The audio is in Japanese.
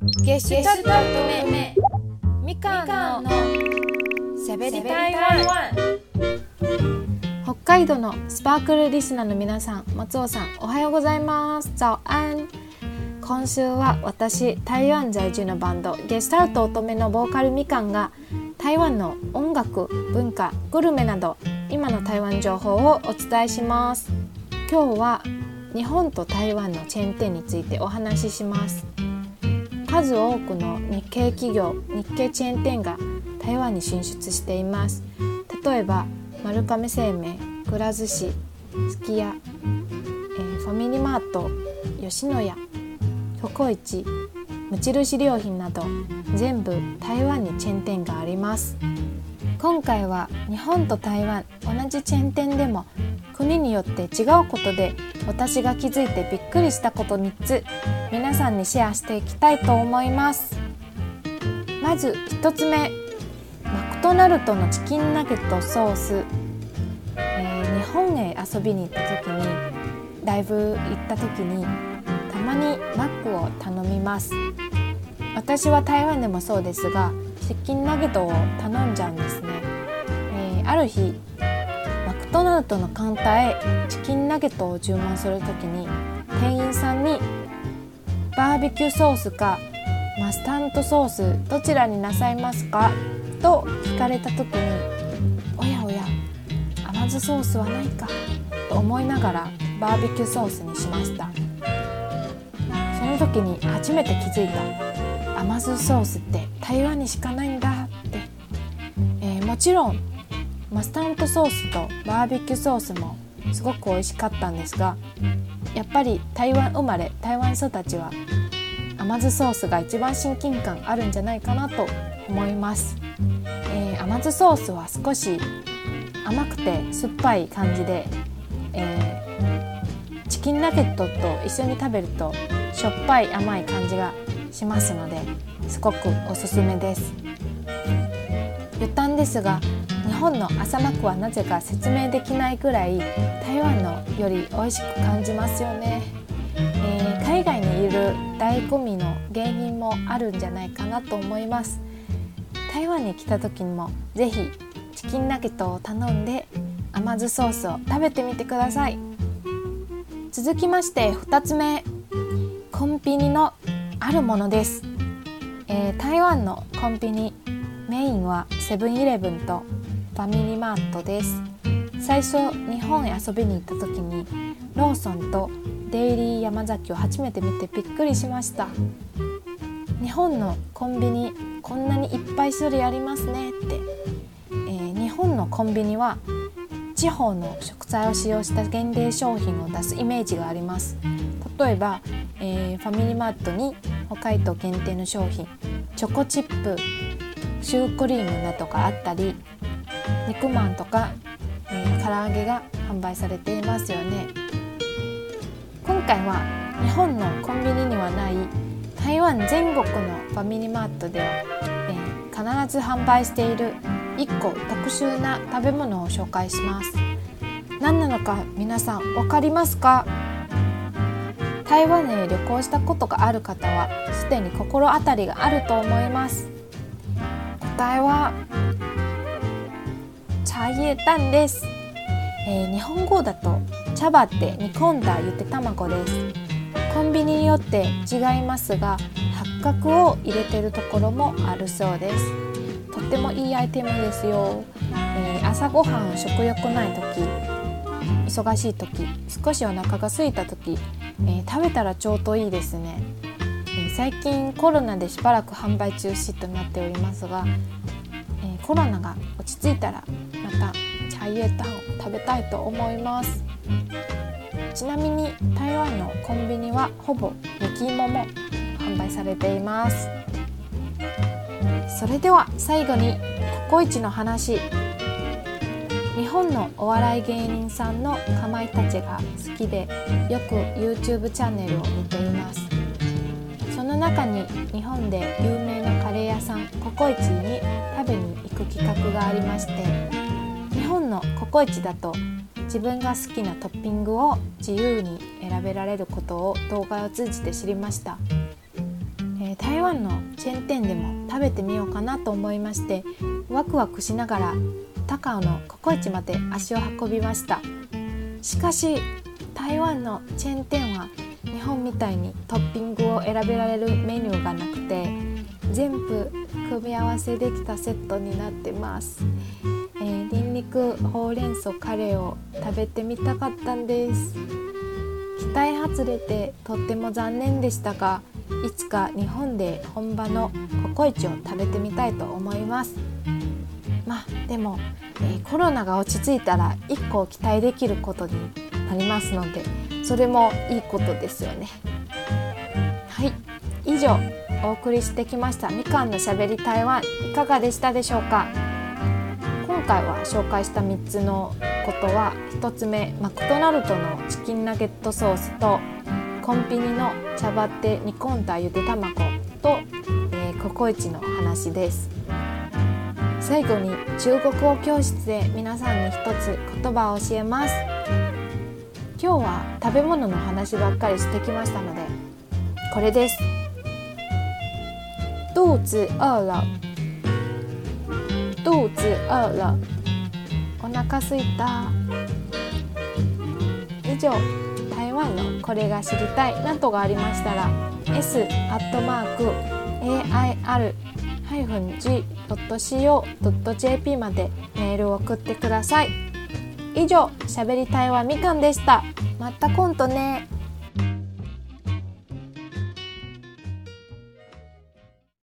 ゲシュタルト目みかんのしゃべり台湾北海道のスパークルリスナーの皆さん松尾さんおはようございます。早安今週は私台湾在住のバンドゲスタルト乙女のボーカルみかんが台湾の音楽文化グルメなど今の台湾情報をお伝えします。今日は日本と台湾のチェーン店についてお話しします数多くの日系企業日系チェーン店が台湾に進出しています。例えば丸亀製麺くら寿司すき家、えー、ファミリーマート吉野家ココイチ無印良品など全部台湾にチェーン店があります。今回は日本と台湾同じチェーン店でも国によって違うことで私が気づいてびっくりしたこと3つ皆さんにシェアしていきたいと思います。まず1つ目マクドナルドのチキンナゲットソース、えー、日本へ遊びに行った時にライブ行った時にたまにマックを頼みます。私は台湾でもそうですがチキンナゲットを頼んじゃうんですね、えー、ある日ナルドのカウンターへチキンナゲットを注文する時に店員さんにバーベキューソースかマスタードソースどちらになさいますか？と聞かれた時におやおや甘酢ソースはないかと思いながらバーベキューソースにしました。その時に初めて気づいた甘酢ソースって台湾にしかないんだって、えー、もちろんマスタードソースとバーベキューソースもすごく美味しかったんですがやっぱり台湾生まれ台湾育ちは甘酢ソースが一番親近感あるんじゃないかなと思います、えー、甘酢ソースは少し甘くて酸っぱい感じで、えー、チキンナゲットと一緒に食べるとしょっぱい甘い感じがしますのですごくおすすめです。余談ですが日本の朝マックはなぜか説明できないくらい台湾のより美味しく感じますよね、えー、海外にいる醍醐味の原因もあるんじゃないかなと思います。台湾に来た時にもぜひチキンナゲットを頼んで甘酢ソースを食べてみてください。続きまして2つ目。コンビニのあるものです、えー、台湾のコンビニメインはセブンイレブンとファミリーマートです。最初日本へ遊びに行った時にローソンとデイリー山崎を初めて見てびっくりしました。日本のコンビニこんなにいっぱい種類ありますねって、えー、日本のコンビニは地方の食材を使用した限定商品を出すイメージがあります。例えば、えー、ファミリーマートに北海道限定の商品チョコチップシュークリームなどがあったり肉まんとか、えー、唐揚げが販売されていますよね。今回は日本のコンビニにはない台湾全国のファミリーマートでは、えー、必ず販売している1個特殊な食べ物を紹介します。何なのか皆さん分かりますか？台湾へ旅行したことがある方はすでに心当たりがあると思います。答えは茶葉蛋です、えー、日本語だと茶葉って煮込んだゆで卵です。コンビニによって違いますが八角を入れてるところもあるそうです。とってもいいアイテムですよ、えー、朝ごはん食欲ない時忙しい時少しお腹が空いた時、えー、食べたらちょうどいいですね、最近コロナでしばらく販売中止となっておりますが、えコロナが落ち着いたらまた茶葉タンを食べたいと思います。ちなみに台湾のコンビニはほぼ焼き芋も販売されています。それでは最後にココイチの話。日本のお笑い芸人さんのかまいたちが好きでよく YouTube チャンネルを見ています。中に日本で有名なカレー屋さんココイチに食べに行く企画がありまして日本のココイチだと自分が好きなトッピングを自由に選べられることを動画を通じて知りました。えー、台湾のチェーン店でも食べてみようかなと思いましてワクワクしながら高尾のココイチまで足を運びました。しかし台湾のチェーン店は日本みたいにトッピングを選べられるメニューがなくて全部組み合わせできたセットになってます、えー、ニンニクほうれん草カレーを食べてみたかったんです。期待外れてとっても残念でしたがいつか日本で本場のココイチを食べてみたいと思います。まあでも、えー、コロナが落ち着いたら1個期待できることになりますのでそれもいいことですよね。はい。以上お送りしてきましたみかんのしゃべり台湾いかがでしたでしょうか。今回は紹介した3つのことは1つ目マクドナルドのチキンナゲットソースとコンビニの茶葉って煮込んだゆで卵と、えー、ココイチの話です。最後に中国語教室で皆さんに一つ言葉を教えます。今日は食べ物の話ばっかりしてきましたのでこれです。肚子饿了肚子饿了お腹すいた。以上台湾のこれが知りたいなどがありましたら s アットマーク air -g.co.jp までメールを送ってください。以上しゃべりたいはみかんでした。また今度ね。